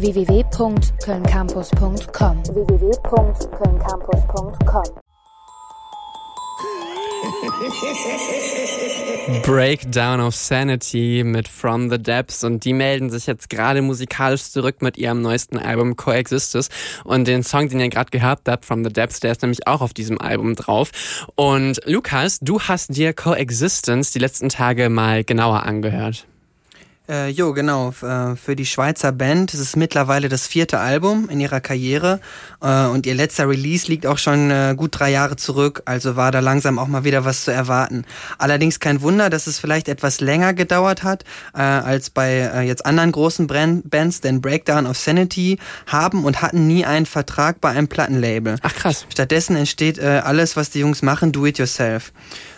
www.kölncampus.com www.kölncampus.com Breakdown of Sanity mit From the Depths und die melden sich jetzt gerade musikalisch zurück mit ihrem neuesten Album Coexistes und den Song, den ihr gerade gehört habt, From the Depths, der ist nämlich auch auf diesem Album drauf. Und Lukas, du hast dir Coexistence die letzten Tage mal genauer angehört. Äh, jo, genau. Äh, für die Schweizer Band ist es mittlerweile das vierte Album in ihrer Karriere äh, und ihr letzter Release liegt auch schon äh, gut drei Jahre zurück, also war da langsam auch mal wieder was zu erwarten. Allerdings kein Wunder, dass es vielleicht etwas länger gedauert hat äh, als bei jetzt anderen großen Brand Bands, denn Breakdown of Sanity haben und hatten nie einen Vertrag bei einem Plattenlabel. Ach krass. Stattdessen entsteht alles, was die Jungs machen, do it yourself.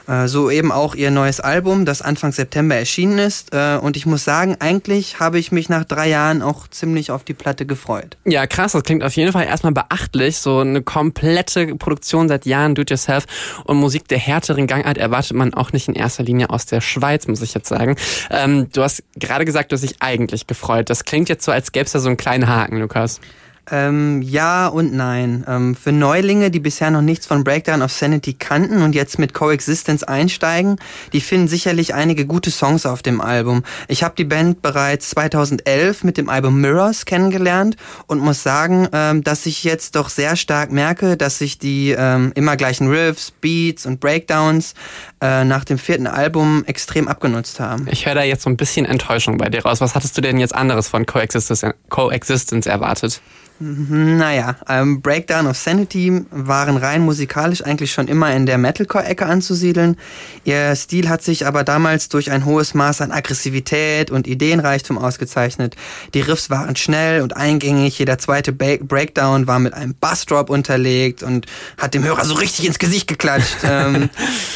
Äh, so eben auch ihr neues Album, das Anfang September erschienen ist. Äh, und ich muss sagen, eigentlich habe ich mich nach drei Jahren auch ziemlich auf die Platte gefreut. Ja, krass, das klingt auf jeden Fall erstmal beachtlich. So eine komplette Produktion seit Jahren, Do-it-yourself und Musik der härteren Gangart erwartet man auch nicht in erster Linie aus der Schweiz, muss ich jetzt sagen. Ähm, du hast gerade gesagt, du hast dich eigentlich gefreut. Das klingt jetzt so, als gäbe es da so einen kleinen Haken, Lukas. Ähm, ja und nein. Ähm, für Neulinge, die bisher noch nichts von Breakdown of Sanity kannten und jetzt mit Coexistence einsteigen, die finden sicherlich einige gute Songs auf dem Album. Ich habe die Band bereits 2011 mit dem Album Mirrors kennengelernt und muss sagen, ähm, dass ich jetzt doch sehr stark merke, dass sich die ähm, immer gleichen Riffs, Beats und Breakdowns äh, nach dem vierten Album extrem abgenutzt haben. Ich höre da jetzt so ein bisschen Enttäuschung bei dir raus. Was hattest du denn jetzt anderes von Coexistence, Coexistence erwartet? Naja, ähm, Breakdown of Sanity waren rein musikalisch eigentlich schon immer in der Metalcore-Ecke anzusiedeln. Ihr Stil hat sich aber damals durch ein hohes Maß an Aggressivität und Ideenreichtum ausgezeichnet. Die Riffs waren schnell und eingängig, jeder zweite ba Breakdown war mit einem Bassdrop unterlegt und hat dem Hörer so richtig ins Gesicht geklatscht. ähm,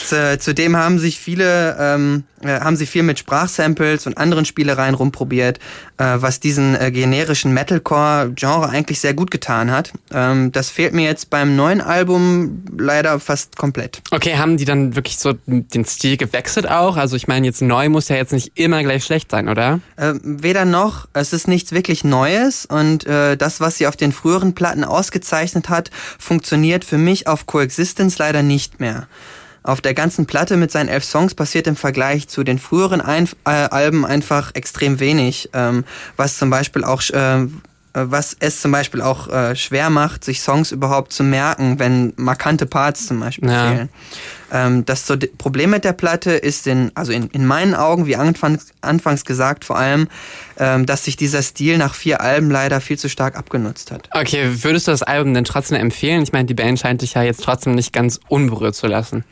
zu, zudem haben sich viele ähm, äh, haben sie viel mit Sprachsamples und anderen Spielereien rumprobiert, äh, was diesen äh, generischen Metalcore-Genre eigentlich sehr gut getan hat. Ähm, das fehlt mir jetzt beim neuen Album leider fast komplett. Okay, haben die dann wirklich so den Stil gewechselt auch? Also ich meine, jetzt neu muss ja jetzt nicht immer gleich schlecht sein, oder? Äh, weder noch. Es ist nichts wirklich Neues und äh, das, was sie auf den früheren Platten ausgezeichnet hat, funktioniert für mich auf Coexistence leider nicht mehr. Auf der ganzen Platte mit seinen elf Songs passiert im Vergleich zu den früheren Ein äh, Alben einfach extrem wenig, ähm, was zum Beispiel auch äh, was es zum Beispiel auch äh, schwer macht, sich Songs überhaupt zu merken, wenn markante Parts zum Beispiel ja. fehlen. Ähm, das so Problem mit der Platte ist in, also in, in meinen Augen, wie anfangs, anfangs gesagt, vor allem, ähm, dass sich dieser Stil nach vier Alben leider viel zu stark abgenutzt hat. Okay, würdest du das Album denn trotzdem empfehlen? Ich meine, die Band scheint dich ja jetzt trotzdem nicht ganz unberührt zu lassen.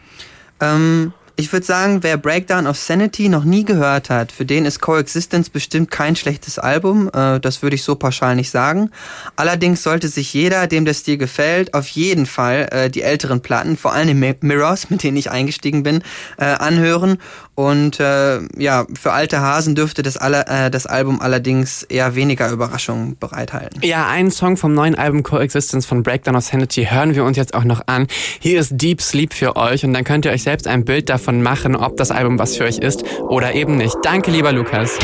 Ähm, ich würde sagen, wer Breakdown of Sanity noch nie gehört hat, für den ist Coexistence bestimmt kein schlechtes Album. Äh, das würde ich so pauschal nicht sagen. Allerdings sollte sich jeder, dem der Stil gefällt, auf jeden Fall äh, die älteren Platten, vor allem die Mirrors, mit denen ich eingestiegen bin, äh, anhören. Und äh, ja, für alte Hasen dürfte das, alle, äh, das Album allerdings eher weniger Überraschungen bereithalten. Ja, einen Song vom neuen Album Coexistence von Breakdown of Sanity hören wir uns jetzt auch noch an. Hier ist Deep Sleep für euch und dann könnt ihr euch selbst ein Bild davon machen, ob das Album was für euch ist oder eben nicht. Danke, lieber Lukas.